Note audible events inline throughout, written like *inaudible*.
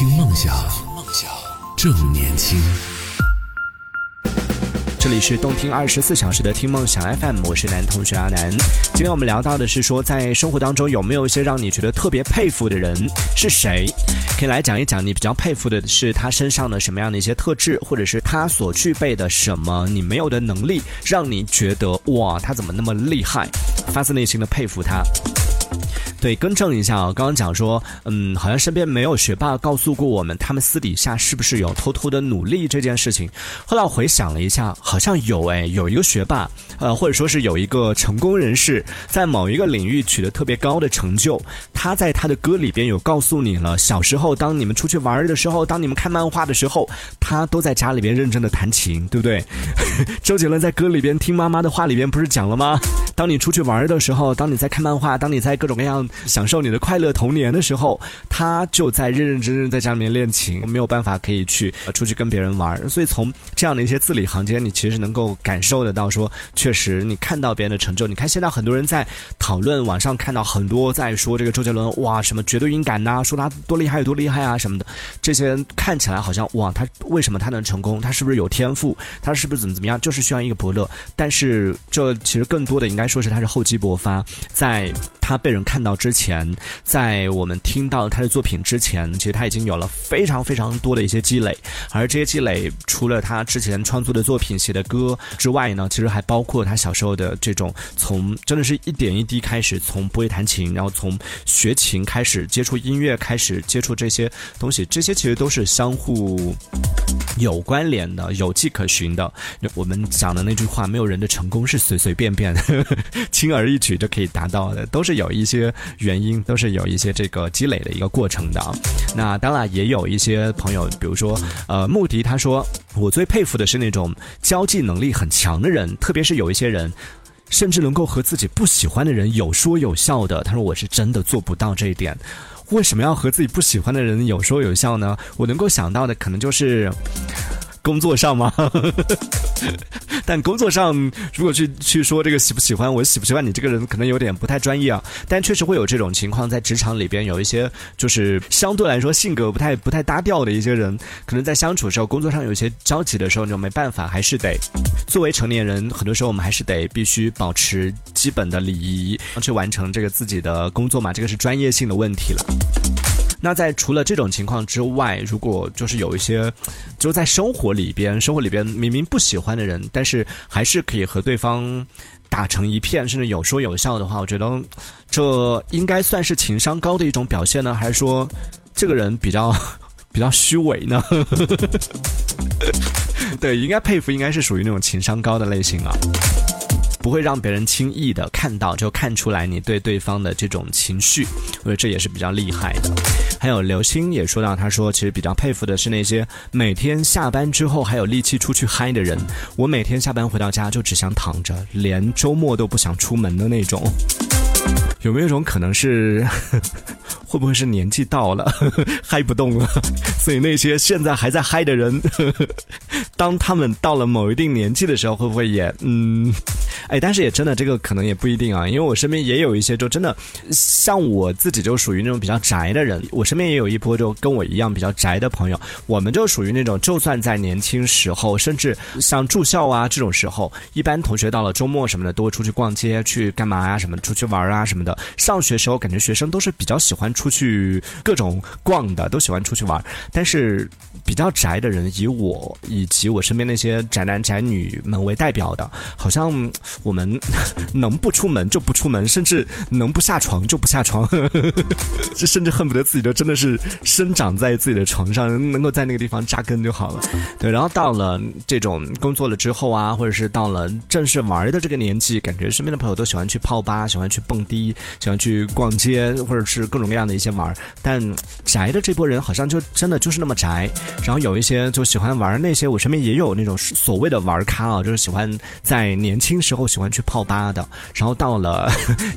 听梦想，梦想正年轻。这里是动听二十四小时的听梦想 FM，我是男同学阿南。今天我们聊到的是说，在生活当中有没有一些让你觉得特别佩服的人是谁？可以来讲一讲你比较佩服的是他身上的什么样的一些特质，或者是他所具备的什么你没有的能力，让你觉得哇，他怎么那么厉害？发自内心的佩服他。对，更正一下啊，刚刚讲说，嗯，好像身边没有学霸告诉过我们，他们私底下是不是有偷偷的努力这件事情。后来我回想了一下，好像有哎，有一个学霸，呃，或者说是有一个成功人士，在某一个领域取得特别高的成就，他在他的歌里边有告诉你了，小时候当你们出去玩的时候，当你们看漫画的时候，他都在家里边认真的弹琴，对不对？*laughs* 周杰伦在歌里边听妈妈的话里边不是讲了吗？当你出去玩的时候，当你在看漫画，当你在各种各样。享受你的快乐童年的时候，他就在认认真真在家里面练琴，没有办法可以去出去跟别人玩。所以从这样的一些字里行间，你其实能够感受得到，说确实你看到别人的成就。你看现在很多人在讨论，网上看到很多在说这个周杰伦，哇，什么绝对音感呐，说他多厉害有多厉害啊什么的。这些看起来好像哇，他为什么他能成功？他是不是有天赋？他是不是怎么怎么样？就是需要一个伯乐。但是这其实更多的应该说是他是厚积薄发，在他被人看到。之前，在我们听到他的作品之前，其实他已经有了非常非常多的一些积累，而这些积累，除了他之前创作的作品、写的歌之外呢，其实还包括他小时候的这种从真的是一点一滴开始，从不会弹琴，然后从学琴开始接触音乐，开始接触这些东西，这些其实都是相互有关联的、有迹可循的。我们讲的那句话，没有人的成功是随随便便、*laughs* 轻而易举就可以达到的，都是有一些。原因都是有一些这个积累的一个过程的，那当然也有一些朋友，比如说呃穆迪，他说我最佩服的是那种交际能力很强的人，特别是有一些人，甚至能够和自己不喜欢的人有说有笑的。他说我是真的做不到这一点，为什么要和自己不喜欢的人有说有笑呢？我能够想到的可能就是工作上吗？*laughs* 但工作上，如果去去说这个喜不喜欢，我喜不喜欢你这个人，可能有点不太专业啊。但确实会有这种情况，在职场里边有一些就是相对来说性格不太不太搭调的一些人，可能在相处的时候，工作上有一些交集的时候，你就没办法，还是得作为成年人，很多时候我们还是得必须保持基本的礼仪，去完成这个自己的工作嘛。这个是专业性的问题了。那在除了这种情况之外，如果就是有一些，就在生活里边，生活里边明明不喜欢的人，但是还是可以和对方打成一片，甚至有说有笑的话，我觉得这应该算是情商高的一种表现呢，还是说这个人比较 *laughs* 比较虚伪呢？*laughs* 对，应该佩服，应该是属于那种情商高的类型啊。不会让别人轻易的看到，就看出来你对对方的这种情绪，我觉得这也是比较厉害的。还有刘星也说到，他说其实比较佩服的是那些每天下班之后还有力气出去嗨的人。我每天下班回到家就只想躺着，连周末都不想出门的那种。有没有一种可能是，*laughs* 会不会是年纪到了，*laughs* 嗨不动了？*laughs* 所以那些现在还在嗨的人，当他们到了某一定年纪的时候，会不会也嗯？哎，但是也真的，这个可能也不一定啊，因为我身边也有一些，就真的像我自己就属于那种比较宅的人，我身边也有一波就跟我一样比较宅的朋友，我们就属于那种，就算在年轻时候，甚至像住校啊这种时候，一般同学到了周末什么的，都会出去逛街，去干嘛呀？什么出去玩啊什么的。上学时候，感觉学生都是比较喜欢出去各种逛的，都喜欢出去玩，但是。比较宅的人，以我以及我身边那些宅男宅女们为代表的，好像我们 *laughs* 能不出门就不出门，甚至能不下床就不下床，这 *laughs* 甚至恨不得自己都真的是生长在自己的床上，能够在那个地方扎根就好了。对，然后到了这种工作了之后啊，或者是到了正式玩的这个年纪，感觉身边的朋友都喜欢去泡吧，喜欢去蹦迪，喜欢去逛街，或者是各种各样的一些玩儿。但宅的这波人好像就真的就是那么宅。然后有一些就喜欢玩那些，我身边也有那种所谓的玩咖啊，就是喜欢在年轻 *laughs* 时候。喜欢去泡吧的，然后到了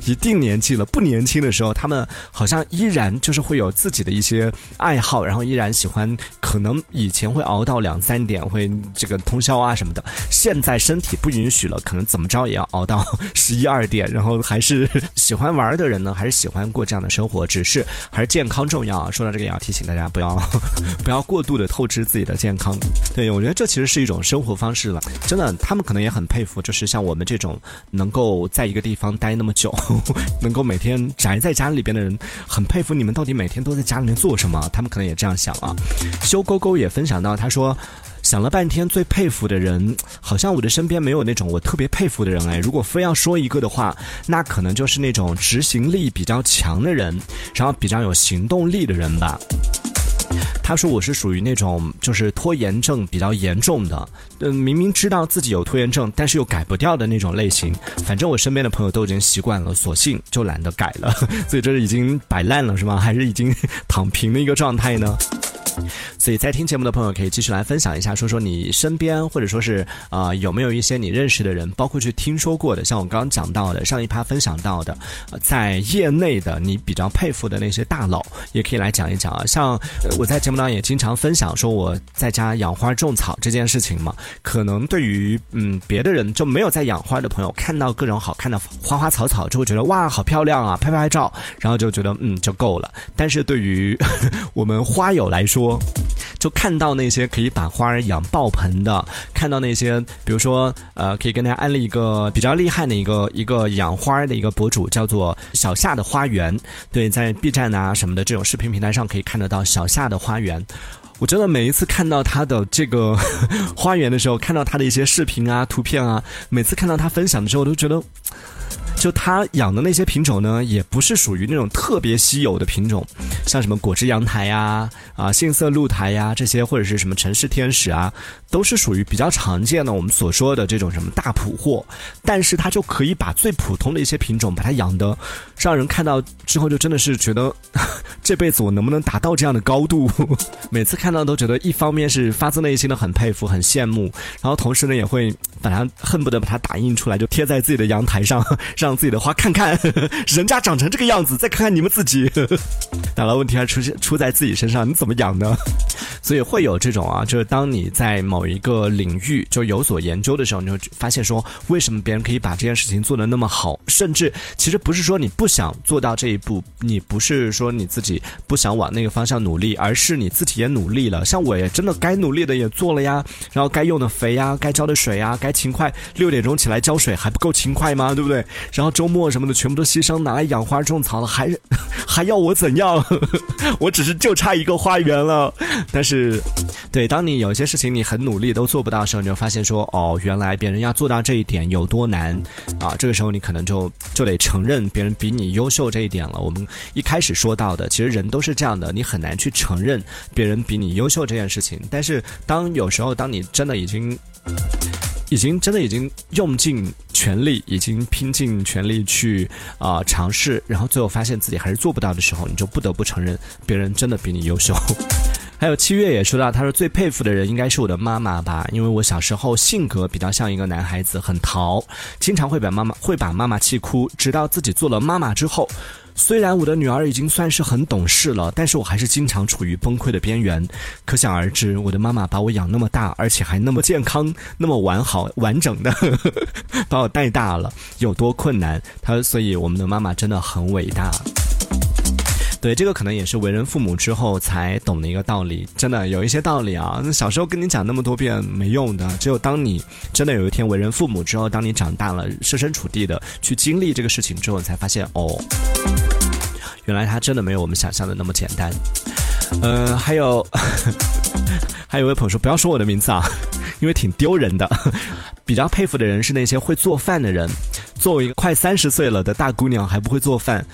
一定年纪了，不年轻的时候，他们好像依然就是会有自己的一些爱好，然后依然喜欢，可能以前会熬到两三点，会这个通宵啊什么的，现在身体不允许了，可能怎么着也要熬到 *laughs* 十一二点，然后还是喜欢玩的人呢，还是喜欢过这样的生活，只是还是健康重要啊。说到这个，也要提醒大家不要 *laughs* 不要过度的透支自己的健康。对我觉得这其实是一种生活方式了，真的，他们可能也很佩服，就是像我们这种能够在一个地方待那么久，*laughs* 能够每天宅在家里边的人，很佩服你们到底每天都在家里面做什么。他们可能也这样想啊。修勾勾也分享到，他说。想了半天，最佩服的人，好像我的身边没有那种我特别佩服的人哎。如果非要说一个的话，那可能就是那种执行力比较强的人，然后比较有行动力的人吧。他说我是属于那种就是拖延症比较严重的，嗯，明明知道自己有拖延症，但是又改不掉的那种类型。反正我身边的朋友都已经习惯了，索性就懒得改了。*laughs* 所以这是已经摆烂了是吗？还是已经躺平的一个状态呢？所以在听节目的朋友可以继续来分享一下，说说你身边或者说是啊有没有一些你认识的人，包括去听说过的，像我刚刚讲到的上一趴分享到的，在业内的你比较佩服的那些大佬，也可以来讲一讲啊。像我在节目当中也经常分享说我在家养花种草这件事情嘛，可能对于嗯别的人就没有在养花的朋友，看到各种好看的花花草草就会觉得哇好漂亮啊，拍拍照，然后就觉得嗯就够了。但是对于 *laughs* 我们花友来说，说，就看到那些可以把花儿养爆盆的，看到那些，比如说，呃，可以跟大家安利一个比较厉害的一个一个养花的一个博主，叫做小夏的花园。对，在 B 站啊什么的这种视频平台上可以看得到小夏的花园。我真的每一次看到他的这个 *laughs* 花园的时候，看到他的一些视频啊、图片啊，每次看到他分享的时候，我都觉得。就他养的那些品种呢，也不是属于那种特别稀有的品种，像什么果汁阳台呀、啊杏色露台呀这些，或者是什么城市天使啊，都是属于比较常见的我们所说的这种什么大普货。但是他就可以把最普通的一些品种，把它养的，让人看到之后就真的是觉得，*laughs* 这辈子我能不能达到这样的高度？*laughs* 每次看到都觉得，一方面是发自内心的很佩服、很羡慕，然后同时呢，也会把它恨不得把它打印出来，就贴在自己的阳台上，*laughs* 让。自己的花看看，人家长成这个样子，再看看你们自己，打了问题还出现出在自己身上，你怎么养呢？所以会有这种啊，就是当你在某一个领域就有所研究的时候，你就发现说，为什么别人可以把这件事情做得那么好？甚至其实不是说你不不想做到这一步，你不是说你自己不想往那个方向努力，而是你自己也努力了。像我也真的该努力的也做了呀，然后该用的肥呀，该浇的水呀，该勤快六点钟起来浇水还不够勤快吗？对不对？然后周末什么的全部都牺牲拿来养花种草了，还 *laughs* 还要我怎样？*laughs* 我只是就差一个花园了，但是。是，对，当你有些事情你很努力都做不到的时候，你就发现说，哦，原来别人要做到这一点有多难啊！这个时候你可能就就得承认别人比你优秀这一点了。我们一开始说到的，其实人都是这样的，你很难去承认别人比你优秀这件事情。但是当有时候，当你真的已经，已经真的已经用尽全力，已经拼尽全力去啊尝试，然后最后发现自己还是做不到的时候，你就不得不承认别人真的比你优秀。还有七月也说到，他说最佩服的人应该是我的妈妈吧，因为我小时候性格比较像一个男孩子，很淘，经常会把妈妈会把妈妈气哭。直到自己做了妈妈之后，虽然我的女儿已经算是很懂事了，但是我还是经常处于崩溃的边缘。可想而知，我的妈妈把我养那么大，而且还那么健康、那么完好、完整的 *laughs* 把我带大了，有多困难。他所以我们的妈妈真的很伟大。对，这个可能也是为人父母之后才懂的一个道理。真的有一些道理啊，那小时候跟你讲那么多遍没用的。只有当你真的有一天为人父母之后，当你长大了，设身处地的去经历这个事情之后，才发现哦，原来他真的没有我们想象的那么简单。呃，还有，*laughs* 还有位朋友说不要说我的名字啊，因为挺丢人的。比较佩服的人是那些会做饭的人。作为一个快三十岁了的大姑娘，还不会做饭。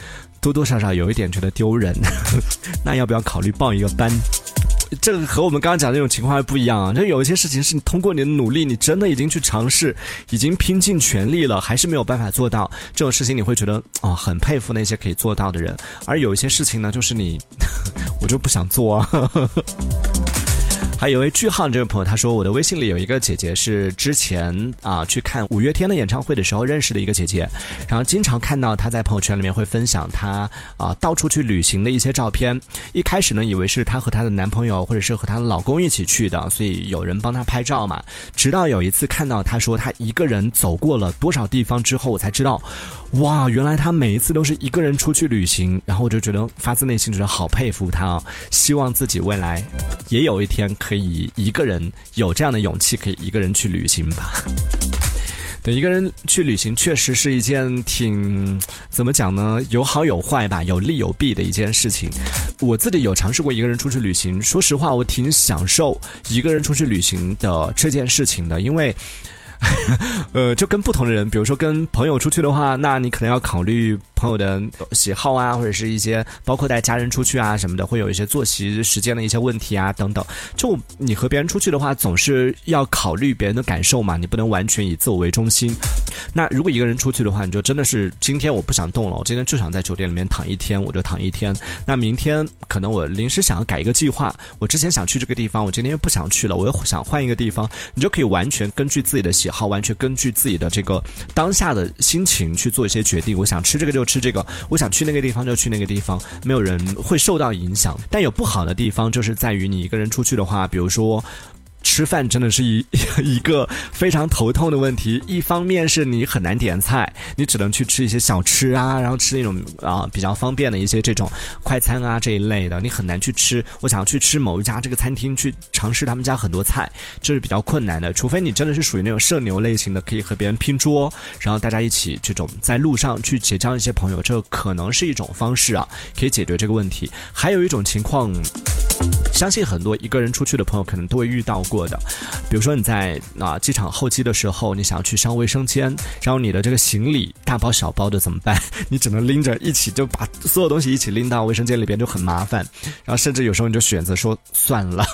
多多少少有一点觉得丢人，*laughs* 那要不要考虑报一个班？这个和我们刚刚讲的那种情况还不一样啊！就有一些事情是你通过你的努力，你真的已经去尝试，已经拼尽全力了，还是没有办法做到这种事情，你会觉得啊，很佩服那些可以做到的人。而有一些事情呢，就是你，*laughs* 我就不想做啊。还有位句号这位朋友，他说我的微信里有一个姐姐是之前啊去看五月天的演唱会的时候认识的一个姐姐，然后经常看到她在朋友圈里面会分享她啊到处去旅行的一些照片。一开始呢，以为是她和她的男朋友或者是和她的老公一起去的，所以有人帮她拍照嘛。直到有一次看到她说她一个人走过了多少地方之后，我才知道，哇，原来她每一次都是一个人出去旅行。然后我就觉得发自内心觉得好佩服她啊，希望自己未来也有一天可以一个人有这样的勇气，可以一个人去旅行吧。*laughs* 对，一个人去旅行确实是一件挺怎么讲呢？有好有坏吧，有利有弊的一件事情。我自己有尝试过一个人出去旅行，说实话，我挺享受一个人出去旅行的这件事情的，因为。*laughs* 呃，就跟不同的人，比如说跟朋友出去的话，那你可能要考虑朋友的喜好啊，或者是一些包括带家人出去啊什么的，会有一些作息时间的一些问题啊等等。就你和别人出去的话，总是要考虑别人的感受嘛，你不能完全以自我为中心。那如果一个人出去的话，你就真的是今天我不想动了，我今天就想在酒店里面躺一天，我就躺一天。那明天可能我临时想要改一个计划，我之前想去这个地方，我今天又不想去了，我又想换一个地方，你就可以完全根据自己的喜好，完全根据自己的这个当下的心情去做一些决定。我想吃这个就吃这个，我想去那个地方就去那个地方，没有人会受到影响。但有不好的地方，就是在于你一个人出去的话，比如说。吃饭真的是一一个非常头痛的问题。一方面是你很难点菜，你只能去吃一些小吃啊，然后吃那种啊比较方便的一些这种快餐啊这一类的，你很难去吃。我想要去吃某一家这个餐厅，去尝试他们家很多菜，这是比较困难的。除非你真的是属于那种社牛类型的，可以和别人拼桌，然后大家一起这种在路上去结交一些朋友，这可能是一种方式啊，可以解决这个问题。还有一种情况。相信很多一个人出去的朋友可能都会遇到过的，比如说你在啊机场候机的时候，你想要去上卫生间，然后你的这个行李大包小包的怎么办？你只能拎着一起就把所有东西一起拎到卫生间里边就很麻烦，然后甚至有时候你就选择说算了，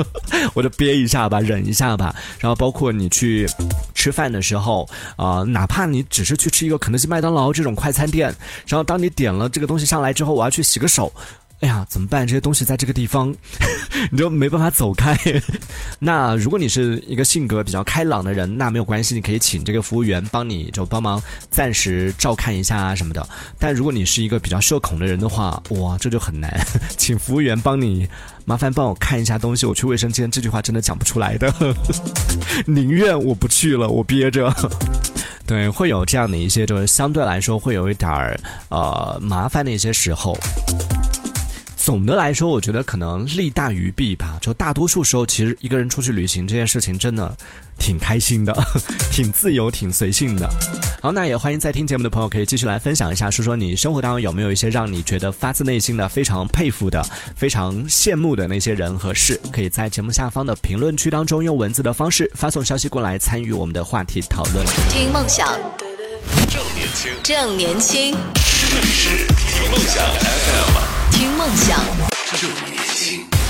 *laughs* 我就憋一下吧，忍一下吧。然后包括你去吃饭的时候啊，哪怕你只是去吃一个肯德基、麦当劳这种快餐店，然后当你点了这个东西上来之后，我要去洗个手。哎呀，怎么办？这些东西在这个地方，*laughs* 你就没办法走开。*laughs* 那如果你是一个性格比较开朗的人，那没有关系，你可以请这个服务员帮你就帮忙暂时照看一下啊什么的。但如果你是一个比较社恐的人的话，哇，这就很难，*laughs* 请服务员帮你，麻烦帮我看一下东西，我去卫生间。这句话真的讲不出来的，宁愿我不去了，我憋着。对，会有这样的一些，就是相对来说会有一点儿呃麻烦的一些时候。总的来说，我觉得可能利大于弊吧。就大多数时候，其实一个人出去旅行这件事情真的挺开心的，挺自由、挺随性的。好，那也欢迎在听节目的朋友可以继续来分享一下，说说你生活当中有没有一些让你觉得发自内心的、非常佩服的、非常羡慕的那些人和事。可以在节目下方的评论区当中用文字的方式发送消息过来，参与我们的话题讨论。听梦想，正年轻，正年轻，这里是听梦想 FM。听梦想。正年轻。